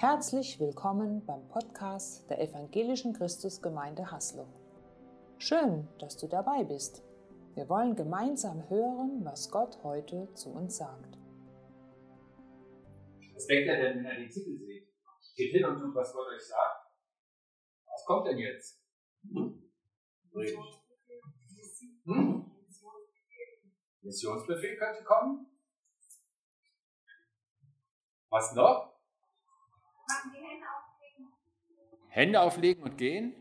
Herzlich willkommen beim Podcast der Evangelischen Christusgemeinde Haslo. Schön, dass du dabei bist. Wir wollen gemeinsam hören, was Gott heute zu uns sagt. Was denkt ihr denn, wenn ihr den Titel seht? Geht hin und tut, was Gott euch sagt. Was kommt denn jetzt? Hm? Hm? Missionsbefehl könnte kommen. Was noch? Hände auflegen und gehen?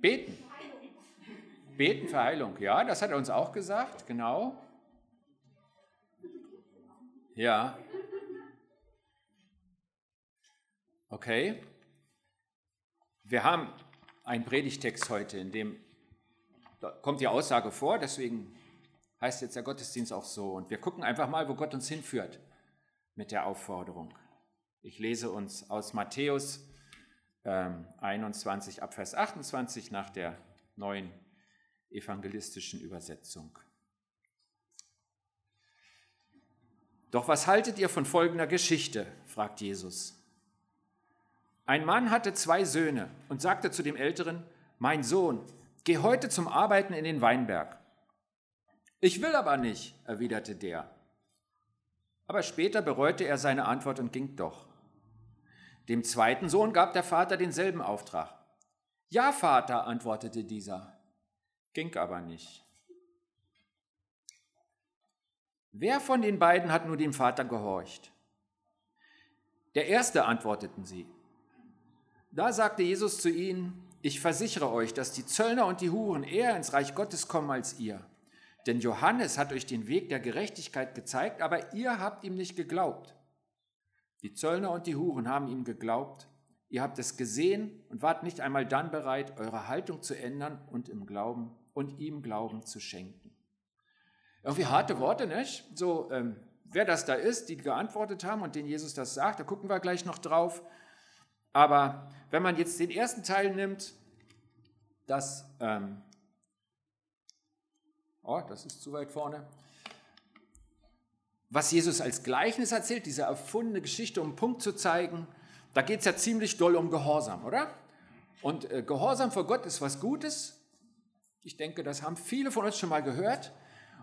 Beten. Beten für Heilung. Ja, das hat er uns auch gesagt, genau. Ja. Okay. Wir haben einen Predigtext heute, in dem kommt die Aussage vor, deswegen heißt jetzt der Gottesdienst auch so. Und wir gucken einfach mal, wo Gott uns hinführt mit der Aufforderung. Ich lese uns aus Matthäus 21 ab Vers 28 nach der neuen evangelistischen Übersetzung. Doch was haltet ihr von folgender Geschichte? fragt Jesus. Ein Mann hatte zwei Söhne und sagte zu dem Älteren, mein Sohn, geh heute zum Arbeiten in den Weinberg. Ich will aber nicht, erwiderte der. Aber später bereute er seine Antwort und ging doch. Dem zweiten Sohn gab der Vater denselben Auftrag. Ja, Vater, antwortete dieser, ging aber nicht. Wer von den beiden hat nur dem Vater gehorcht? Der erste antworteten sie. Da sagte Jesus zu ihnen, ich versichere euch, dass die Zöllner und die Huren eher ins Reich Gottes kommen als ihr. Denn Johannes hat euch den Weg der Gerechtigkeit gezeigt, aber ihr habt ihm nicht geglaubt. Die Zöllner und die Huren haben ihm geglaubt. Ihr habt es gesehen und wart nicht einmal dann bereit, eure Haltung zu ändern und im Glauben und ihm Glauben zu schenken. Irgendwie harte Worte, nicht? So, ähm, wer das da ist, die geantwortet haben und den Jesus das sagt, da gucken wir gleich noch drauf. Aber wenn man jetzt den ersten Teil nimmt, das, ähm, oh, das ist zu weit vorne, was Jesus als Gleichnis erzählt, diese erfundene Geschichte, um einen Punkt zu zeigen, da geht es ja ziemlich doll um Gehorsam, oder? Und äh, Gehorsam vor Gott ist was Gutes. Ich denke, das haben viele von uns schon mal gehört.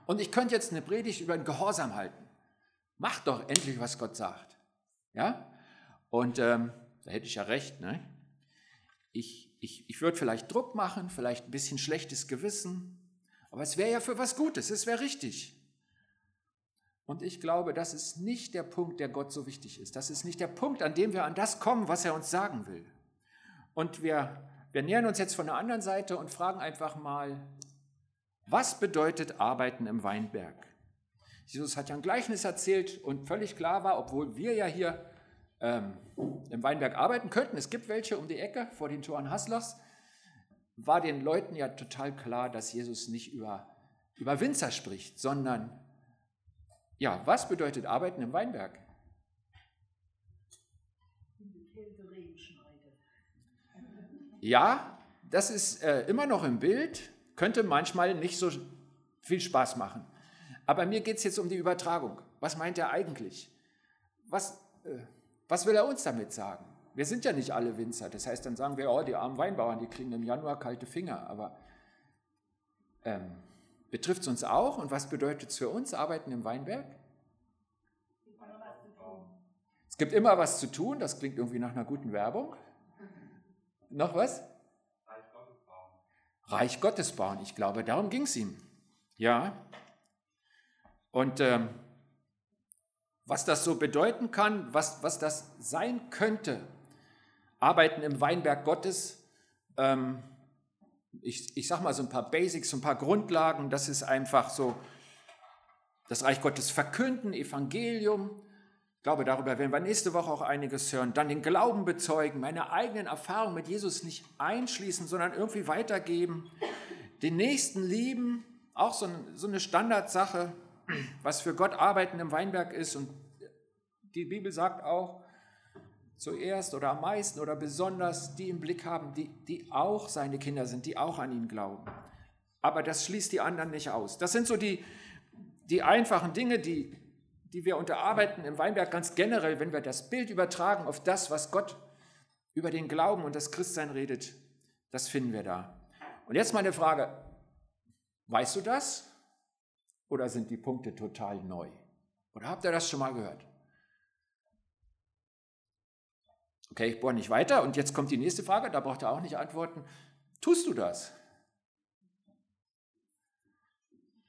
Und ich könnte jetzt eine Predigt über den Gehorsam halten. Mach doch endlich, was Gott sagt. Ja? Und ähm, da hätte ich ja recht. Ne? Ich, ich, ich würde vielleicht Druck machen, vielleicht ein bisschen schlechtes Gewissen. Aber es wäre ja für was Gutes, es wäre richtig. Und ich glaube, das ist nicht der Punkt, der Gott so wichtig ist. Das ist nicht der Punkt, an dem wir an das kommen, was er uns sagen will. Und wir, wir nähern uns jetzt von der anderen Seite und fragen einfach mal, was bedeutet Arbeiten im Weinberg? Jesus hat ja ein Gleichnis erzählt und völlig klar war, obwohl wir ja hier ähm, im Weinberg arbeiten könnten, es gibt welche um die Ecke vor den Toren Haslers, war den Leuten ja total klar, dass Jesus nicht über, über Winzer spricht, sondern ja, was bedeutet Arbeiten im Weinberg? Ja, das ist äh, immer noch im Bild, könnte manchmal nicht so viel Spaß machen. Aber mir geht es jetzt um die Übertragung. Was meint er eigentlich? Was, äh, was will er uns damit sagen? Wir sind ja nicht alle Winzer. Das heißt, dann sagen wir, oh, die armen Weinbauern, die kriegen im Januar kalte Finger. Aber ähm, Betrifft es uns auch? Und was bedeutet es für uns, Arbeiten im Weinberg? Es gibt immer was zu tun, das klingt irgendwie nach einer guten Werbung. Noch was? Reich Gottes bauen. Reich Gottes bauen, ich glaube, darum ging es ihm. Ja. Und ähm, was das so bedeuten kann, was, was das sein könnte, Arbeiten im Weinberg Gottes, ähm, ich, ich sage mal so ein paar Basics, so ein paar Grundlagen, das ist einfach so das Reich Gottes verkünden, Evangelium. Ich glaube, darüber werden wir nächste Woche auch einiges hören. Dann den Glauben bezeugen, meine eigenen Erfahrungen mit Jesus nicht einschließen, sondern irgendwie weitergeben. Den Nächsten lieben, auch so, so eine Standardsache, was für Gott arbeiten im Weinberg ist. Und die Bibel sagt auch, zuerst oder am meisten oder besonders die im Blick haben, die, die auch seine Kinder sind, die auch an ihn glauben. Aber das schließt die anderen nicht aus. Das sind so die, die einfachen Dinge, die, die wir unterarbeiten im Weinberg ganz generell, wenn wir das Bild übertragen auf das, was Gott über den Glauben und das Christsein redet, das finden wir da. Und jetzt meine Frage, weißt du das? Oder sind die Punkte total neu? Oder habt ihr das schon mal gehört? Okay, ich bohre nicht weiter. Und jetzt kommt die nächste Frage, da braucht ihr auch nicht antworten. Tust du das?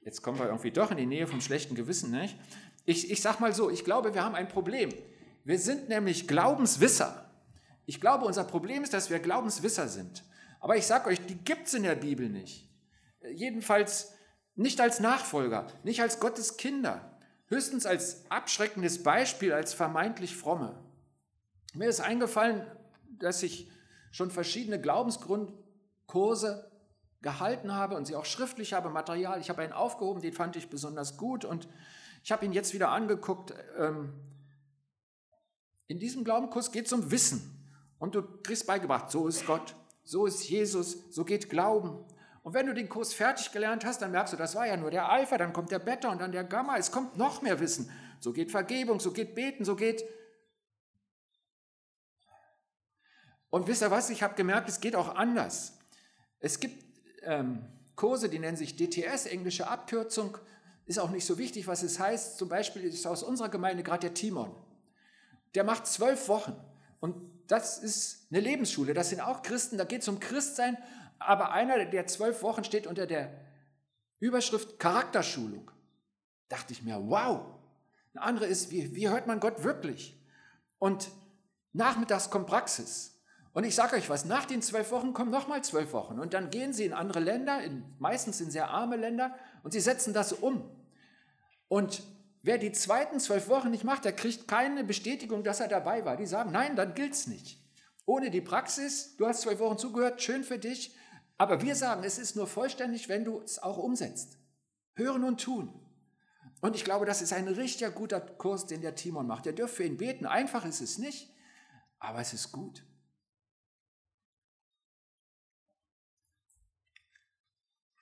Jetzt kommen wir irgendwie doch in die Nähe vom schlechten Gewissen. Nicht? Ich, ich sage mal so, ich glaube, wir haben ein Problem. Wir sind nämlich Glaubenswisser. Ich glaube, unser Problem ist, dass wir Glaubenswisser sind. Aber ich sage euch, die gibt es in der Bibel nicht. Jedenfalls nicht als Nachfolger, nicht als Gottes Kinder, höchstens als abschreckendes Beispiel, als vermeintlich fromme. Mir ist eingefallen, dass ich schon verschiedene Glaubensgrundkurse gehalten habe und sie auch schriftlich habe, Material. Ich habe einen aufgehoben, den fand ich besonders gut und ich habe ihn jetzt wieder angeguckt. Ähm, in diesem Glaubenkurs geht es um Wissen und du kriegst beigebracht, so ist Gott, so ist Jesus, so geht Glauben. Und wenn du den Kurs fertig gelernt hast, dann merkst du, das war ja nur der Alpha, dann kommt der Beta und dann der Gamma. Es kommt noch mehr Wissen. So geht Vergebung, so geht Beten, so geht. Und wisst ihr was? Ich habe gemerkt, es geht auch anders. Es gibt ähm, Kurse, die nennen sich DTS, englische Abkürzung. Ist auch nicht so wichtig, was es heißt. Zum Beispiel ist aus unserer Gemeinde gerade der Timon. Der macht zwölf Wochen. Und das ist eine Lebensschule. Das sind auch Christen. Da geht es um Christsein. Aber einer der zwölf Wochen steht unter der Überschrift Charakterschulung. Dachte ich mir, wow. Eine andere ist, wie, wie hört man Gott wirklich? Und nachmittags kommt Praxis. Und ich sage euch was, nach den zwölf Wochen kommen nochmal zwölf Wochen. Und dann gehen sie in andere Länder, in, meistens in sehr arme Länder, und sie setzen das um. Und wer die zweiten zwölf Wochen nicht macht, der kriegt keine Bestätigung, dass er dabei war. Die sagen, nein, dann gilt es nicht. Ohne die Praxis, du hast zwölf Wochen zugehört, schön für dich. Aber wir sagen, es ist nur vollständig, wenn du es auch umsetzt. Hören und tun. Und ich glaube, das ist ein richtiger guter Kurs, den der Timon macht. Der dürft für ihn beten. Einfach ist es nicht, aber es ist gut.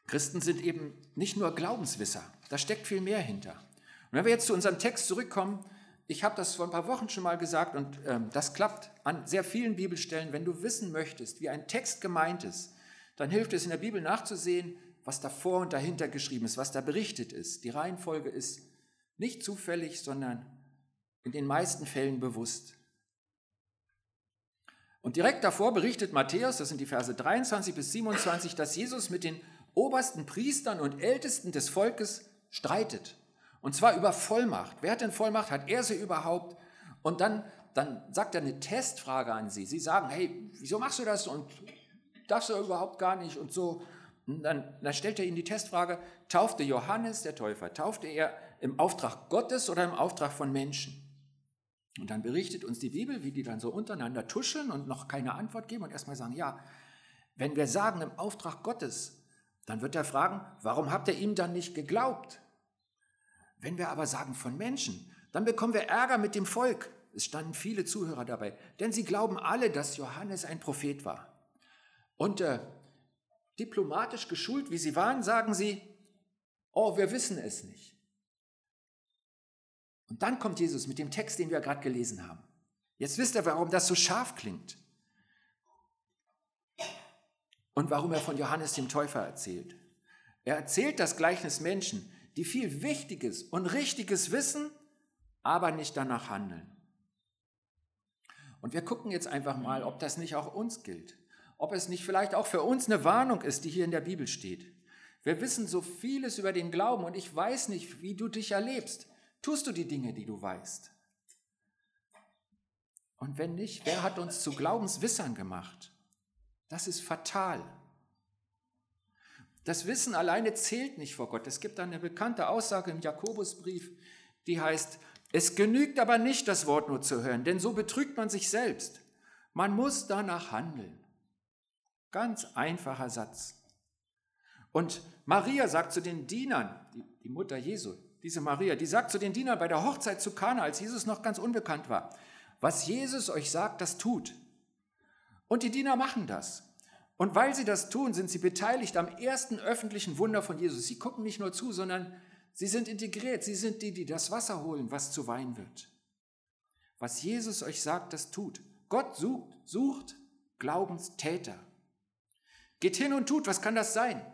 Christen sind eben nicht nur Glaubenswisser, da steckt viel mehr hinter. Und wenn wir jetzt zu unserem Text zurückkommen, ich habe das vor ein paar Wochen schon mal gesagt und ähm, das klappt an sehr vielen Bibelstellen. Wenn du wissen möchtest, wie ein Text gemeint ist, dann hilft es in der Bibel nachzusehen, was davor und dahinter geschrieben ist, was da berichtet ist. Die Reihenfolge ist nicht zufällig, sondern in den meisten Fällen bewusst. Und direkt davor berichtet Matthäus, das sind die Verse 23 bis 27, dass Jesus mit den obersten Priestern und Ältesten des Volkes streitet. Und zwar über Vollmacht. Wer hat denn Vollmacht? Hat er sie überhaupt? Und dann, dann sagt er eine Testfrage an sie. Sie sagen, hey, wieso machst du das und darfst du überhaupt gar nicht und so. Und dann, dann stellt er ihnen die Testfrage, taufte Johannes, der Täufer, taufte er im Auftrag Gottes oder im Auftrag von Menschen? Und dann berichtet uns die Bibel, wie die dann so untereinander tuscheln und noch keine Antwort geben und erstmal sagen, ja, wenn wir sagen im Auftrag Gottes, dann wird er fragen, warum habt ihr ihm dann nicht geglaubt? Wenn wir aber sagen von Menschen, dann bekommen wir Ärger mit dem Volk. Es standen viele Zuhörer dabei, denn sie glauben alle, dass Johannes ein Prophet war. Und äh, diplomatisch geschult, wie sie waren, sagen sie, oh, wir wissen es nicht. Und dann kommt Jesus mit dem Text, den wir gerade gelesen haben. Jetzt wisst ihr, warum das so scharf klingt und warum er von Johannes dem Täufer erzählt. Er erzählt das Gleichnis Menschen, die viel Wichtiges und Richtiges wissen, aber nicht danach handeln. Und wir gucken jetzt einfach mal, ob das nicht auch uns gilt. Ob es nicht vielleicht auch für uns eine Warnung ist, die hier in der Bibel steht. Wir wissen so vieles über den Glauben und ich weiß nicht, wie du dich erlebst. Tust du die Dinge, die du weißt? Und wenn nicht, wer hat uns zu Glaubenswissern gemacht? Das ist fatal. Das Wissen alleine zählt nicht vor Gott. Es gibt eine bekannte Aussage im Jakobusbrief, die heißt, es genügt aber nicht, das Wort nur zu hören, denn so betrügt man sich selbst. Man muss danach handeln. Ganz einfacher Satz. Und Maria sagt zu den Dienern, die, Mutter Jesu, diese Maria, die sagt zu den Dienern bei der Hochzeit zu Kana, als Jesus noch ganz unbekannt war, was Jesus euch sagt, das tut. Und die Diener machen das. Und weil sie das tun, sind sie beteiligt am ersten öffentlichen Wunder von Jesus. Sie gucken nicht nur zu, sondern Sie sind integriert. Sie sind die, die das Wasser holen, was zu Wein wird. Was Jesus euch sagt, das tut. Gott sucht, sucht Glaubenstäter. Geht hin und tut, was kann das sein?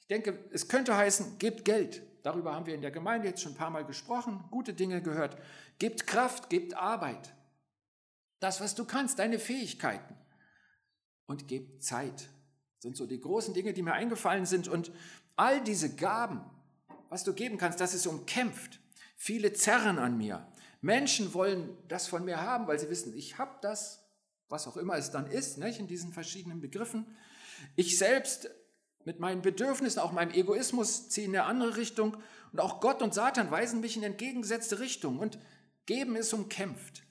Ich denke, es könnte heißen, gebt Geld. Darüber haben wir in der Gemeinde jetzt schon ein paar Mal gesprochen, gute Dinge gehört. Gebt Kraft, gebt Arbeit. Das, was du kannst, deine Fähigkeiten. Und gebt Zeit. Das sind so die großen Dinge, die mir eingefallen sind. Und all diese Gaben, was du geben kannst, das ist umkämpft. Viele zerren an mir. Menschen wollen das von mir haben, weil sie wissen, ich habe das, was auch immer es dann ist, nicht, in diesen verschiedenen Begriffen. Ich selbst mit meinen Bedürfnissen, auch meinem Egoismus ziehe in eine andere Richtung. Und auch Gott und Satan weisen mich in entgegengesetzte Richtung. Und geben ist umkämpft.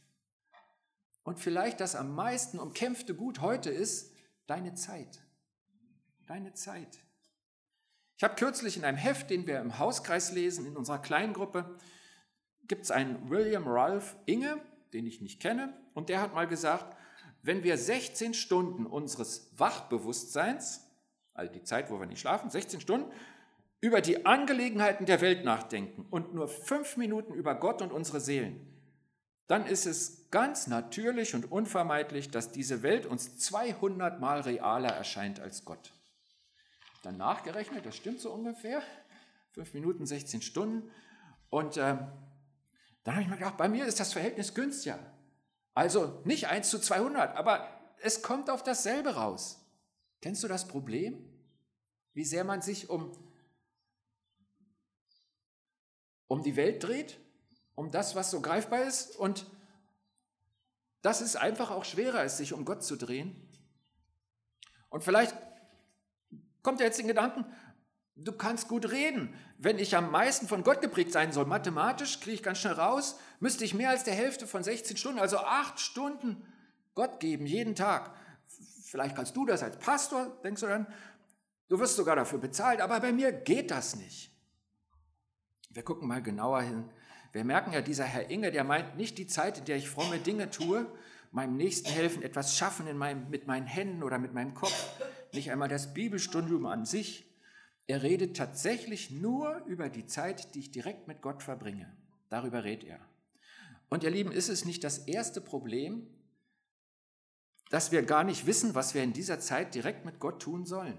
Und vielleicht das am meisten umkämpfte Gut heute ist deine Zeit. Deine Zeit. Ich habe kürzlich in einem Heft, den wir im Hauskreis lesen, in unserer Kleingruppe, gibt es einen William Ralph Inge, den ich nicht kenne, und der hat mal gesagt, wenn wir 16 Stunden unseres Wachbewusstseins, also die Zeit, wo wir nicht schlafen, 16 Stunden, über die Angelegenheiten der Welt nachdenken und nur fünf Minuten über Gott und unsere Seelen, dann ist es ganz natürlich und unvermeidlich, dass diese Welt uns 200 Mal realer erscheint als Gott. Dann nachgerechnet, das stimmt so ungefähr, fünf Minuten, 16 Stunden. Und äh, dann habe ich mir gedacht, bei mir ist das Verhältnis günstiger. Also nicht 1 zu 200, aber es kommt auf dasselbe raus. Kennst du das Problem? Wie sehr man sich um, um die Welt dreht, um das, was so greifbar ist. Und das ist einfach auch schwerer, als sich um Gott zu drehen. Und vielleicht kommt jetzt den Gedanken, du kannst gut reden. Wenn ich am meisten von Gott geprägt sein soll, mathematisch, kriege ich ganz schnell raus, müsste ich mehr als der Hälfte von 16 Stunden, also acht Stunden Gott geben, jeden Tag. Vielleicht kannst du das als Pastor, denkst du dann, du wirst sogar dafür bezahlt, aber bei mir geht das nicht. Wir gucken mal genauer hin. Wir merken ja, dieser Herr Inge, der meint nicht die Zeit, in der ich fromme Dinge tue, meinem Nächsten helfen, etwas schaffen in meinem, mit meinen Händen oder mit meinem Kopf, nicht einmal das Bibelstudium an sich, er redet tatsächlich nur über die Zeit, die ich direkt mit Gott verbringe. Darüber redet er. Und ihr Lieben, ist es nicht das erste Problem, dass wir gar nicht wissen, was wir in dieser Zeit direkt mit Gott tun sollen?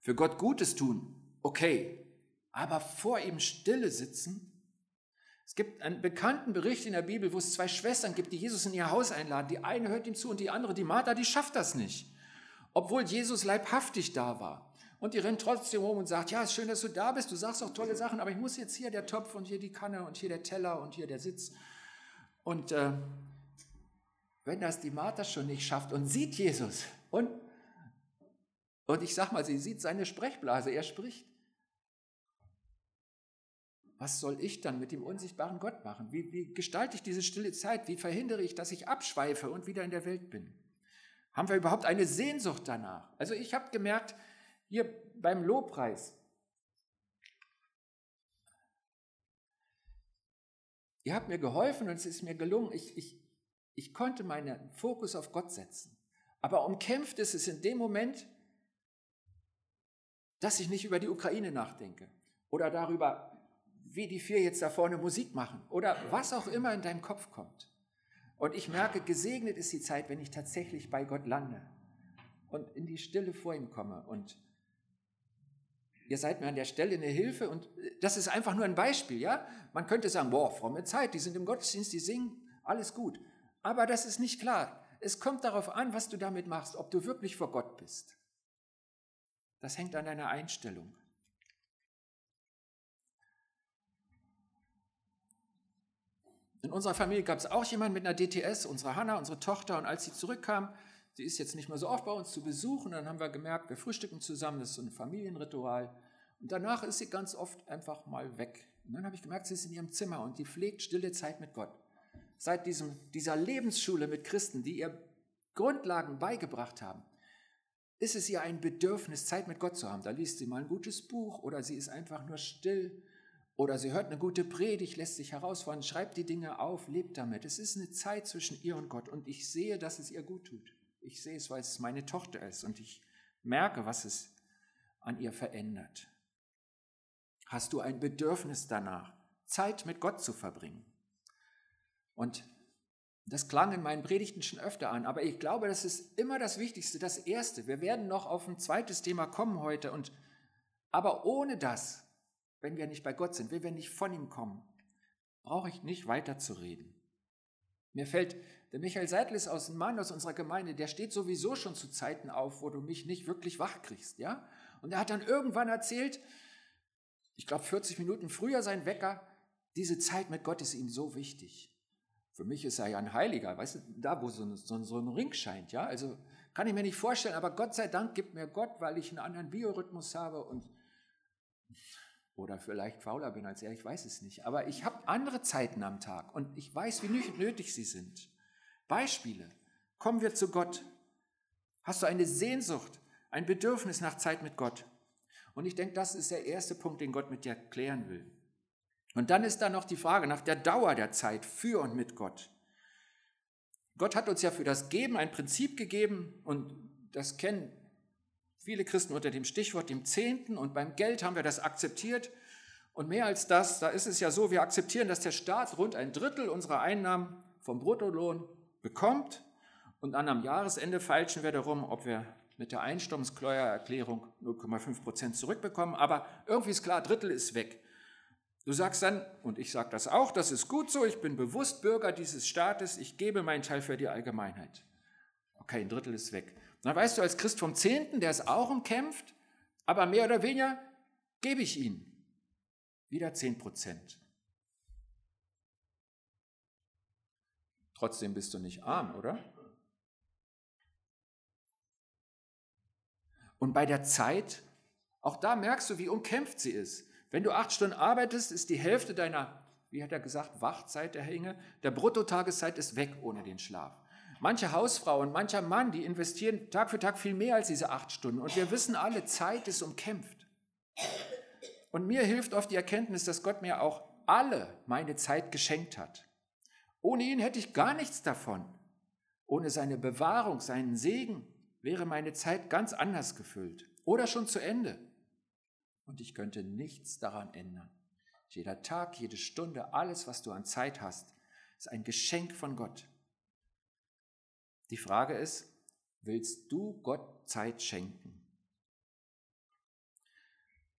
Für Gott Gutes tun, okay, aber vor ihm Stille sitzen? Es gibt einen bekannten Bericht in der Bibel, wo es zwei Schwestern gibt, die Jesus in ihr Haus einladen. Die eine hört ihm zu und die andere, die Martha, die schafft das nicht. Obwohl Jesus leibhaftig da war. Und die rennt trotzdem rum und sagt, ja, ist schön, dass du da bist, du sagst auch tolle Sachen, aber ich muss jetzt hier der Topf und hier die Kanne und hier der Teller und hier der Sitz. Und äh, wenn das die Martha schon nicht schafft und sieht Jesus und, und ich sag mal, sie sieht seine Sprechblase, er spricht. Was soll ich dann mit dem unsichtbaren Gott machen? Wie, wie gestalte ich diese stille Zeit? Wie verhindere ich, dass ich abschweife und wieder in der Welt bin? Haben wir überhaupt eine Sehnsucht danach? Also ich habe gemerkt, hier beim Lobpreis. Ihr habt mir geholfen und es ist mir gelungen. Ich, ich, ich konnte meinen Fokus auf Gott setzen. Aber umkämpft ist es in dem Moment, dass ich nicht über die Ukraine nachdenke oder darüber, wie die vier jetzt da vorne Musik machen oder was auch immer in deinem Kopf kommt. Und ich merke, gesegnet ist die Zeit, wenn ich tatsächlich bei Gott lande und in die Stille vor ihm komme und ihr seid mir an der Stelle eine Hilfe und das ist einfach nur ein Beispiel, ja? Man könnte sagen, boah, fromme Zeit, die sind im Gottesdienst, die singen, alles gut. Aber das ist nicht klar. Es kommt darauf an, was du damit machst, ob du wirklich vor Gott bist. Das hängt an deiner Einstellung. In unserer Familie gab es auch jemanden mit einer DTS, unsere Hanna, unsere Tochter, und als sie zurückkam, Sie ist jetzt nicht mehr so oft bei uns zu besuchen. Dann haben wir gemerkt, wir frühstücken zusammen, das ist so ein Familienritual. Und danach ist sie ganz oft einfach mal weg. Und dann habe ich gemerkt, sie ist in ihrem Zimmer und die pflegt stille Zeit mit Gott. Seit diesem, dieser Lebensschule mit Christen, die ihr Grundlagen beigebracht haben, ist es ihr ein Bedürfnis, Zeit mit Gott zu haben. Da liest sie mal ein gutes Buch oder sie ist einfach nur still oder sie hört eine gute Predigt, lässt sich herausfordern, schreibt die Dinge auf, lebt damit. Es ist eine Zeit zwischen ihr und Gott und ich sehe, dass es ihr gut tut. Ich sehe es, weil es meine Tochter ist und ich merke, was es an ihr verändert. Hast du ein Bedürfnis danach, Zeit mit Gott zu verbringen? Und das klang in meinen Predigten schon öfter an, aber ich glaube, das ist immer das Wichtigste, das Erste. Wir werden noch auf ein zweites Thema kommen heute, und, aber ohne das, wenn wir nicht bei Gott sind, wenn wir nicht von ihm kommen, brauche ich nicht weiter zu reden. Mir fällt der Michael Seidel ist aus ein Mann aus unserer Gemeinde, der steht sowieso schon zu Zeiten auf, wo du mich nicht wirklich wach kriegst, ja? Und er hat dann irgendwann erzählt, ich glaube 40 Minuten früher sein Wecker, diese Zeit mit Gott ist ihm so wichtig. Für mich ist er ja ein Heiliger, weißt du, da wo so ein, so, so ein Ring scheint, ja? Also kann ich mir nicht vorstellen, aber Gott sei Dank gibt mir Gott, weil ich einen anderen Biorhythmus habe und oder vielleicht fauler bin als er, ich weiß es nicht. Aber ich habe andere Zeiten am Tag und ich weiß, wie nötig sie sind. Beispiele. Kommen wir zu Gott. Hast du eine Sehnsucht, ein Bedürfnis nach Zeit mit Gott? Und ich denke, das ist der erste Punkt, den Gott mit dir klären will. Und dann ist da noch die Frage nach der Dauer der Zeit für und mit Gott. Gott hat uns ja für das Geben ein Prinzip gegeben und das kennen viele Christen unter dem Stichwort dem Zehnten und beim Geld haben wir das akzeptiert. Und mehr als das, da ist es ja so, wir akzeptieren, dass der Staat rund ein Drittel unserer Einnahmen vom Bruttolohn bekommt und dann am Jahresende feilschen wir darum, ob wir mit der Einstammungssteuererklärung 0,5 Prozent zurückbekommen. Aber irgendwie ist klar, Drittel ist weg. Du sagst dann, und ich sage das auch, das ist gut so, ich bin bewusst Bürger dieses Staates, ich gebe meinen Teil für die Allgemeinheit. Okay, ein Drittel ist weg. Dann weißt du als Christ vom Zehnten, der ist auch umkämpft, aber mehr oder weniger gebe ich ihn. Wieder 10 Prozent. Trotzdem bist du nicht arm, oder? Und bei der Zeit, auch da merkst du, wie umkämpft sie ist. Wenn du acht Stunden arbeitest, ist die Hälfte deiner, wie hat er gesagt, Wachzeit der Hänge, der Bruttotageszeit ist weg ohne den Schlaf. Manche Hausfrau und mancher Mann, die investieren Tag für Tag viel mehr als diese acht Stunden. Und wir wissen alle, Zeit ist umkämpft. Und mir hilft oft die Erkenntnis, dass Gott mir auch alle meine Zeit geschenkt hat. Ohne ihn hätte ich gar nichts davon. Ohne seine Bewahrung, seinen Segen wäre meine Zeit ganz anders gefüllt oder schon zu Ende. Und ich könnte nichts daran ändern. Jeder Tag, jede Stunde, alles, was du an Zeit hast, ist ein Geschenk von Gott. Die Frage ist, willst du Gott Zeit schenken?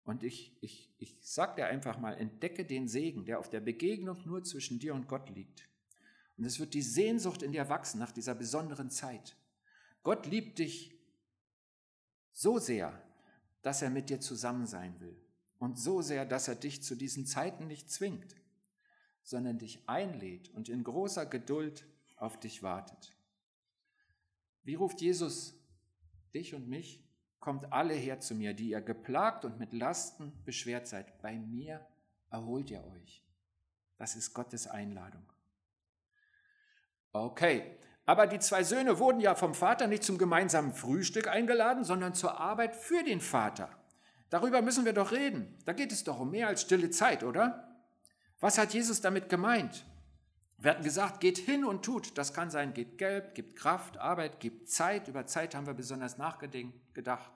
Und ich, ich, ich sage dir einfach mal, entdecke den Segen, der auf der Begegnung nur zwischen dir und Gott liegt. Und es wird die Sehnsucht in dir wachsen nach dieser besonderen Zeit. Gott liebt dich so sehr, dass er mit dir zusammen sein will. Und so sehr, dass er dich zu diesen Zeiten nicht zwingt, sondern dich einlädt und in großer Geduld auf dich wartet. Wie ruft Jesus dich und mich? Kommt alle her zu mir, die ihr geplagt und mit Lasten beschwert seid. Bei mir erholt ihr euch. Das ist Gottes Einladung. Okay, aber die zwei Söhne wurden ja vom Vater nicht zum gemeinsamen Frühstück eingeladen, sondern zur Arbeit für den Vater. Darüber müssen wir doch reden. Da geht es doch um mehr als stille Zeit, oder? Was hat Jesus damit gemeint? Wir hatten gesagt, geht hin und tut. Das kann sein, geht Geld, gibt Kraft, Arbeit, gibt Zeit. Über Zeit haben wir besonders nachgedacht.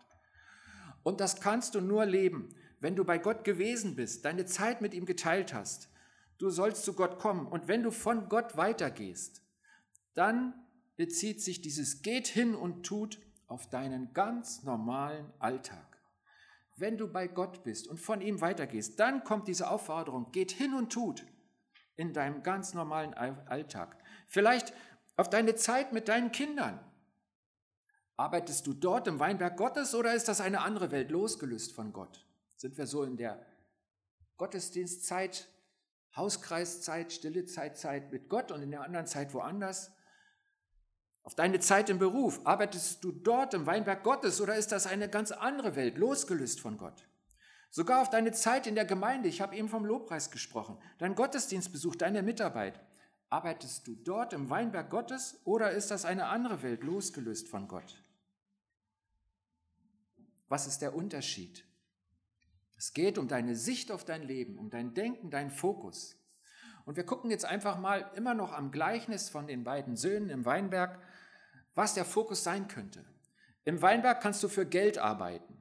Und das kannst du nur leben, wenn du bei Gott gewesen bist, deine Zeit mit ihm geteilt hast. Du sollst zu Gott kommen. Und wenn du von Gott weitergehst, dann bezieht sich dieses geht hin und tut auf deinen ganz normalen Alltag. Wenn du bei Gott bist und von ihm weitergehst, dann kommt diese Aufforderung, geht hin und tut in deinem ganz normalen Alltag. Vielleicht auf deine Zeit mit deinen Kindern. Arbeitest du dort im Weinberg Gottes oder ist das eine andere Welt losgelöst von Gott? Sind wir so in der Gottesdienstzeit, Hauskreiszeit, stille Zeitzeit mit Gott und in der anderen Zeit woanders? Auf deine Zeit im Beruf, arbeitest du dort im Weinberg Gottes oder ist das eine ganz andere Welt, losgelöst von Gott? Sogar auf deine Zeit in der Gemeinde, ich habe eben vom Lobpreis gesprochen, dein Gottesdienstbesuch, deine Mitarbeit. Arbeitest du dort im Weinberg Gottes oder ist das eine andere Welt, losgelöst von Gott? Was ist der Unterschied? Es geht um deine Sicht auf dein Leben, um dein Denken, dein Fokus. Und wir gucken jetzt einfach mal immer noch am Gleichnis von den beiden Söhnen im Weinberg was der Fokus sein könnte. Im Weinberg kannst du für Geld arbeiten.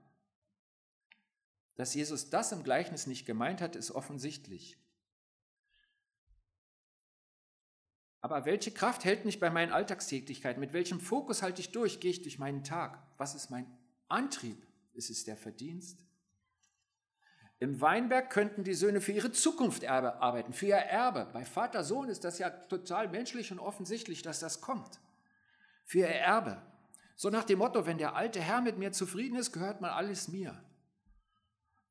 Dass Jesus das im Gleichnis nicht gemeint hat, ist offensichtlich. Aber welche Kraft hält mich bei meinen Alltagstätigkeiten? Mit welchem Fokus halte ich durch? Gehe ich durch meinen Tag? Was ist mein Antrieb? Ist es der Verdienst? Im Weinberg könnten die Söhne für ihre Zukunft arbeiten, für ihr Erbe. Bei Vater Sohn ist das ja total menschlich und offensichtlich, dass das kommt. Für ihr Erbe. So nach dem Motto, wenn der alte Herr mit mir zufrieden ist, gehört mal alles mir.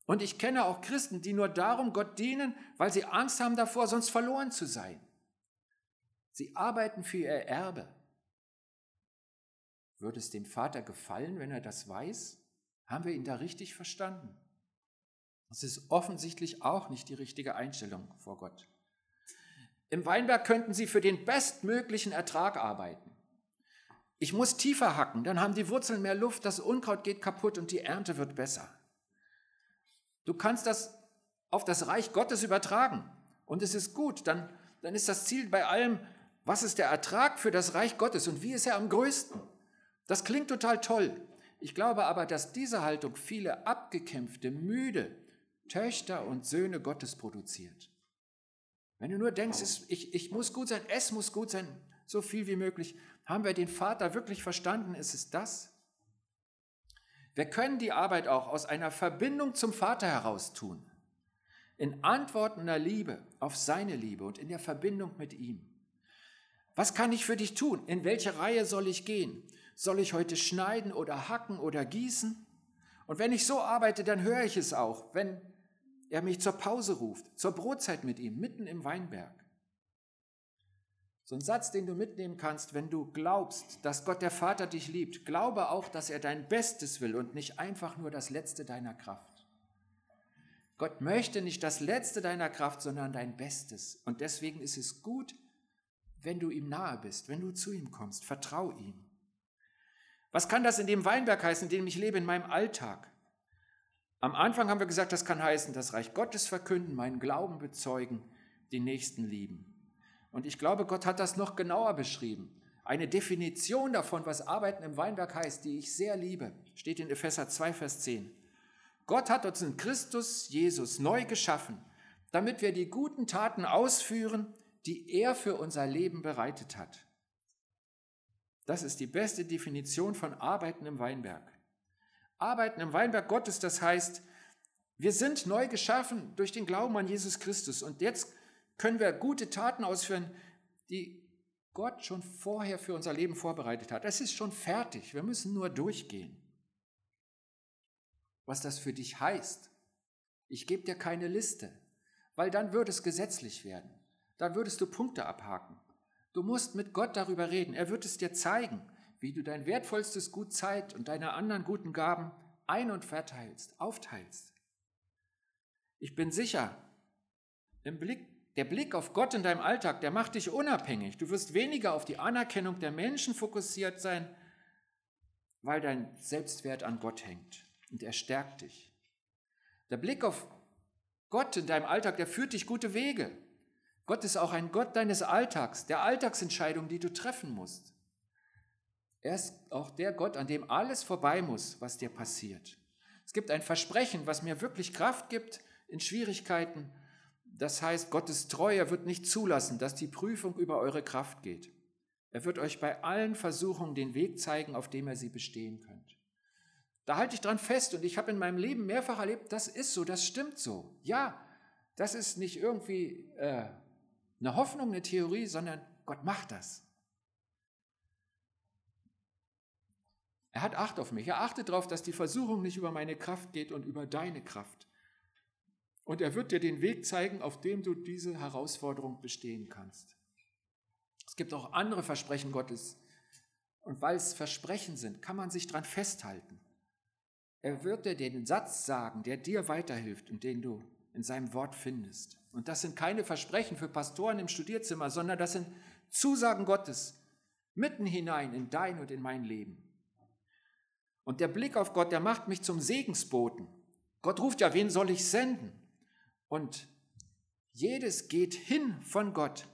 Und ich kenne auch Christen, die nur darum Gott dienen, weil sie Angst haben davor, sonst verloren zu sein. Sie arbeiten für ihr Erbe. Würde es dem Vater gefallen, wenn er das weiß? Haben wir ihn da richtig verstanden? Das ist offensichtlich auch nicht die richtige Einstellung vor Gott. Im Weinberg könnten sie für den bestmöglichen Ertrag arbeiten. Ich muss tiefer hacken, dann haben die Wurzeln mehr Luft, das Unkraut geht kaputt und die Ernte wird besser. Du kannst das auf das Reich Gottes übertragen und es ist gut, dann, dann ist das Ziel bei allem, was ist der Ertrag für das Reich Gottes und wie ist er am größten? Das klingt total toll. Ich glaube aber, dass diese Haltung viele abgekämpfte, müde Töchter und Söhne Gottes produziert. Wenn du nur denkst, ich, ich muss gut sein, es muss gut sein, so viel wie möglich, haben wir den Vater wirklich verstanden? Ist es das? Wir können die Arbeit auch aus einer Verbindung zum Vater heraus tun. In antwortender Liebe auf seine Liebe und in der Verbindung mit ihm. Was kann ich für dich tun? In welche Reihe soll ich gehen? Soll ich heute schneiden oder hacken oder gießen? Und wenn ich so arbeite, dann höre ich es auch, wenn er mich zur Pause ruft, zur Brotzeit mit ihm, mitten im Weinberg. So ein Satz, den du mitnehmen kannst, wenn du glaubst, dass Gott der Vater dich liebt. Glaube auch, dass er dein Bestes will und nicht einfach nur das Letzte deiner Kraft. Gott möchte nicht das Letzte deiner Kraft, sondern dein Bestes. Und deswegen ist es gut, wenn du ihm nahe bist, wenn du zu ihm kommst. Vertrau ihm. Was kann das in dem Weinberg heißen, in dem ich lebe, in meinem Alltag? Am Anfang haben wir gesagt, das kann heißen, das Reich Gottes verkünden, meinen Glauben bezeugen, den Nächsten lieben. Und ich glaube, Gott hat das noch genauer beschrieben. Eine Definition davon, was Arbeiten im Weinberg heißt, die ich sehr liebe, steht in Epheser 2, Vers 10. Gott hat uns in Christus Jesus neu geschaffen, damit wir die guten Taten ausführen, die er für unser Leben bereitet hat. Das ist die beste Definition von Arbeiten im Weinberg. Arbeiten im Weinberg Gottes, das heißt, wir sind neu geschaffen durch den Glauben an Jesus Christus und jetzt können wir gute Taten ausführen, die Gott schon vorher für unser Leben vorbereitet hat. Es ist schon fertig, wir müssen nur durchgehen. Was das für dich heißt, ich gebe dir keine Liste, weil dann würde es gesetzlich werden. Dann würdest du Punkte abhaken. Du musst mit Gott darüber reden. Er wird es dir zeigen, wie du dein wertvollstes Gut Zeit und deine anderen guten Gaben ein- und verteilst, aufteilst. Ich bin sicher, im Blick, der Blick auf Gott in deinem Alltag, der macht dich unabhängig. Du wirst weniger auf die Anerkennung der Menschen fokussiert sein, weil dein Selbstwert an Gott hängt und er stärkt dich. Der Blick auf Gott in deinem Alltag, der führt dich gute Wege. Gott ist auch ein Gott deines Alltags, der Alltagsentscheidungen, die du treffen musst. Er ist auch der Gott, an dem alles vorbei muss, was dir passiert. Es gibt ein Versprechen, was mir wirklich Kraft gibt in Schwierigkeiten. Das heißt, Gottes Treue wird nicht zulassen, dass die Prüfung über eure Kraft geht. Er wird euch bei allen Versuchungen den Weg zeigen, auf dem ihr sie bestehen könnt. Da halte ich dran fest und ich habe in meinem Leben mehrfach erlebt, das ist so, das stimmt so. Ja, das ist nicht irgendwie äh, eine Hoffnung, eine Theorie, sondern Gott macht das. Er hat Acht auf mich. Er achtet darauf, dass die Versuchung nicht über meine Kraft geht und über deine Kraft. Und er wird dir den Weg zeigen, auf dem du diese Herausforderung bestehen kannst. Es gibt auch andere Versprechen Gottes. Und weil es Versprechen sind, kann man sich daran festhalten. Er wird dir den Satz sagen, der dir weiterhilft und den du in seinem Wort findest. Und das sind keine Versprechen für Pastoren im Studierzimmer, sondern das sind Zusagen Gottes mitten hinein in dein und in mein Leben. Und der Blick auf Gott, der macht mich zum Segensboten. Gott ruft ja, wen soll ich senden? Und jedes geht hin von Gott.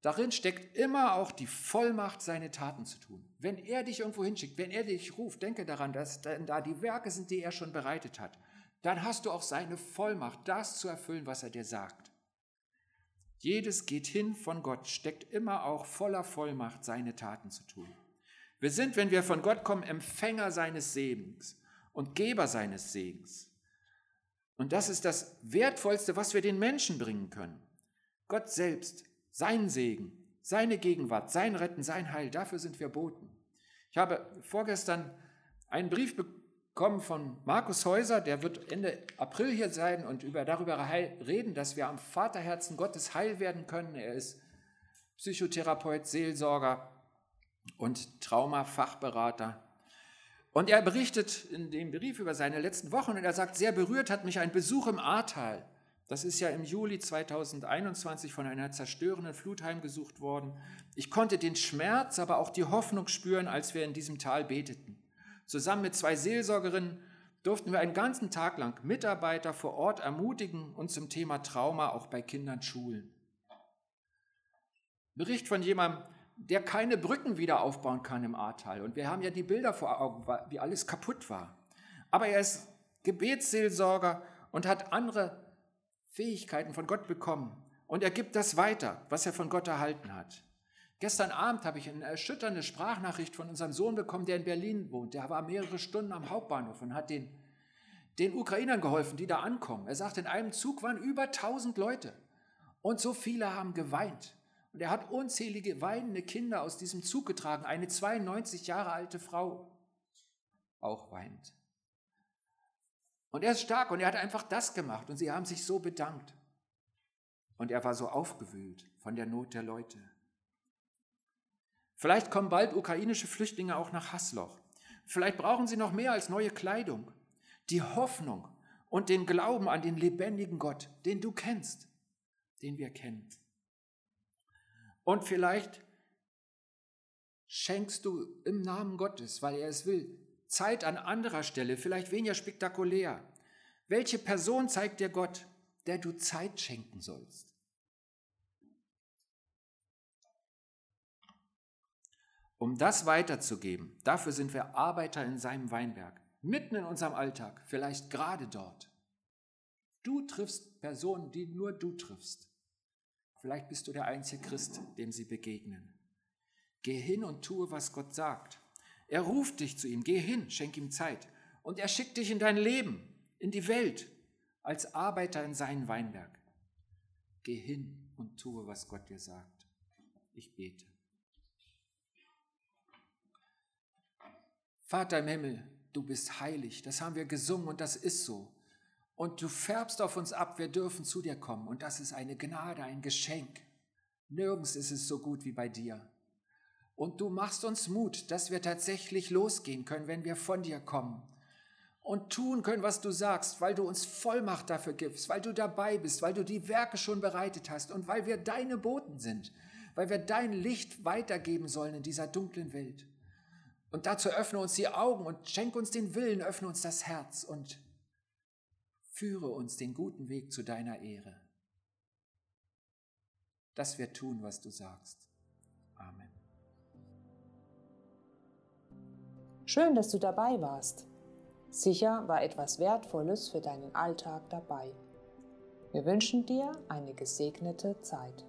Darin steckt immer auch die Vollmacht, seine Taten zu tun. Wenn er dich irgendwo hinschickt, wenn er dich ruft, denke daran, dass da die Werke sind, die er schon bereitet hat. dann hast du auch seine Vollmacht, das zu erfüllen, was er dir sagt. Jedes geht hin von Gott, steckt immer auch voller Vollmacht, seine Taten zu tun. Wir sind, wenn wir von Gott kommen, Empfänger seines Segens und Geber seines Segens. Und das ist das Wertvollste, was wir den Menschen bringen können. Gott selbst, sein Segen, seine Gegenwart, sein Retten, sein Heil, dafür sind wir Boten. Ich habe vorgestern einen Brief bekommen von Markus Häuser, der wird Ende April hier sein und über, darüber reden, dass wir am Vaterherzen Gottes heil werden können. Er ist Psychotherapeut, Seelsorger und Traumafachberater. Und er berichtet in dem Brief über seine letzten Wochen und er sagt, sehr berührt hat mich ein Besuch im Ahrtal. Das ist ja im Juli 2021 von einer zerstörenden Flut heimgesucht worden. Ich konnte den Schmerz, aber auch die Hoffnung spüren, als wir in diesem Tal beteten. Zusammen mit zwei Seelsorgerinnen durften wir einen ganzen Tag lang Mitarbeiter vor Ort ermutigen und zum Thema Trauma auch bei Kindern schulen. Bericht von jemandem, der keine Brücken wieder aufbauen kann im Ahrtal. Und wir haben ja die Bilder vor Augen, wie alles kaputt war. Aber er ist Gebetsseelsorger und hat andere Fähigkeiten von Gott bekommen. Und er gibt das weiter, was er von Gott erhalten hat. Gestern Abend habe ich eine erschütternde Sprachnachricht von unserem Sohn bekommen, der in Berlin wohnt. Der war mehrere Stunden am Hauptbahnhof und hat den, den Ukrainern geholfen, die da ankommen. Er sagt, in einem Zug waren über 1000 Leute und so viele haben geweint. Und er hat unzählige weinende Kinder aus diesem Zug getragen. Eine 92 Jahre alte Frau auch weint. Und er ist stark und er hat einfach das gemacht und sie haben sich so bedankt. Und er war so aufgewühlt von der Not der Leute. Vielleicht kommen bald ukrainische Flüchtlinge auch nach Hasloch. Vielleicht brauchen sie noch mehr als neue Kleidung. Die Hoffnung und den Glauben an den lebendigen Gott, den du kennst, den wir kennen. Und vielleicht schenkst du im Namen Gottes, weil er es will, Zeit an anderer Stelle, vielleicht weniger spektakulär. Welche Person zeigt dir Gott, der du Zeit schenken sollst? Um das weiterzugeben, dafür sind wir Arbeiter in seinem Weinberg, mitten in unserem Alltag, vielleicht gerade dort. Du triffst Personen, die nur du triffst. Vielleicht bist du der einzige Christ, dem sie begegnen. Geh hin und tue, was Gott sagt. Er ruft dich zu ihm. Geh hin, schenk ihm Zeit. Und er schickt dich in dein Leben, in die Welt, als Arbeiter in seinen Weinberg. Geh hin und tue, was Gott dir sagt. Ich bete. Vater im Himmel, du bist heilig. Das haben wir gesungen und das ist so und du färbst auf uns ab, wir dürfen zu dir kommen. Und das ist eine Gnade, ein Geschenk. Nirgends ist es so gut wie bei dir. Und du machst uns Mut, dass wir tatsächlich losgehen können, wenn wir von dir kommen. Und tun können, was du sagst, weil du uns Vollmacht dafür gibst, weil du dabei bist, weil du die Werke schon bereitet hast und weil wir deine Boten sind, weil wir dein Licht weitergeben sollen in dieser dunklen Welt. Und dazu öffne uns die Augen und schenk uns den Willen, öffne uns das Herz und Führe uns den guten Weg zu deiner Ehre. Dass wir tun, was du sagst. Amen. Schön, dass du dabei warst. Sicher war etwas Wertvolles für deinen Alltag dabei. Wir wünschen dir eine gesegnete Zeit.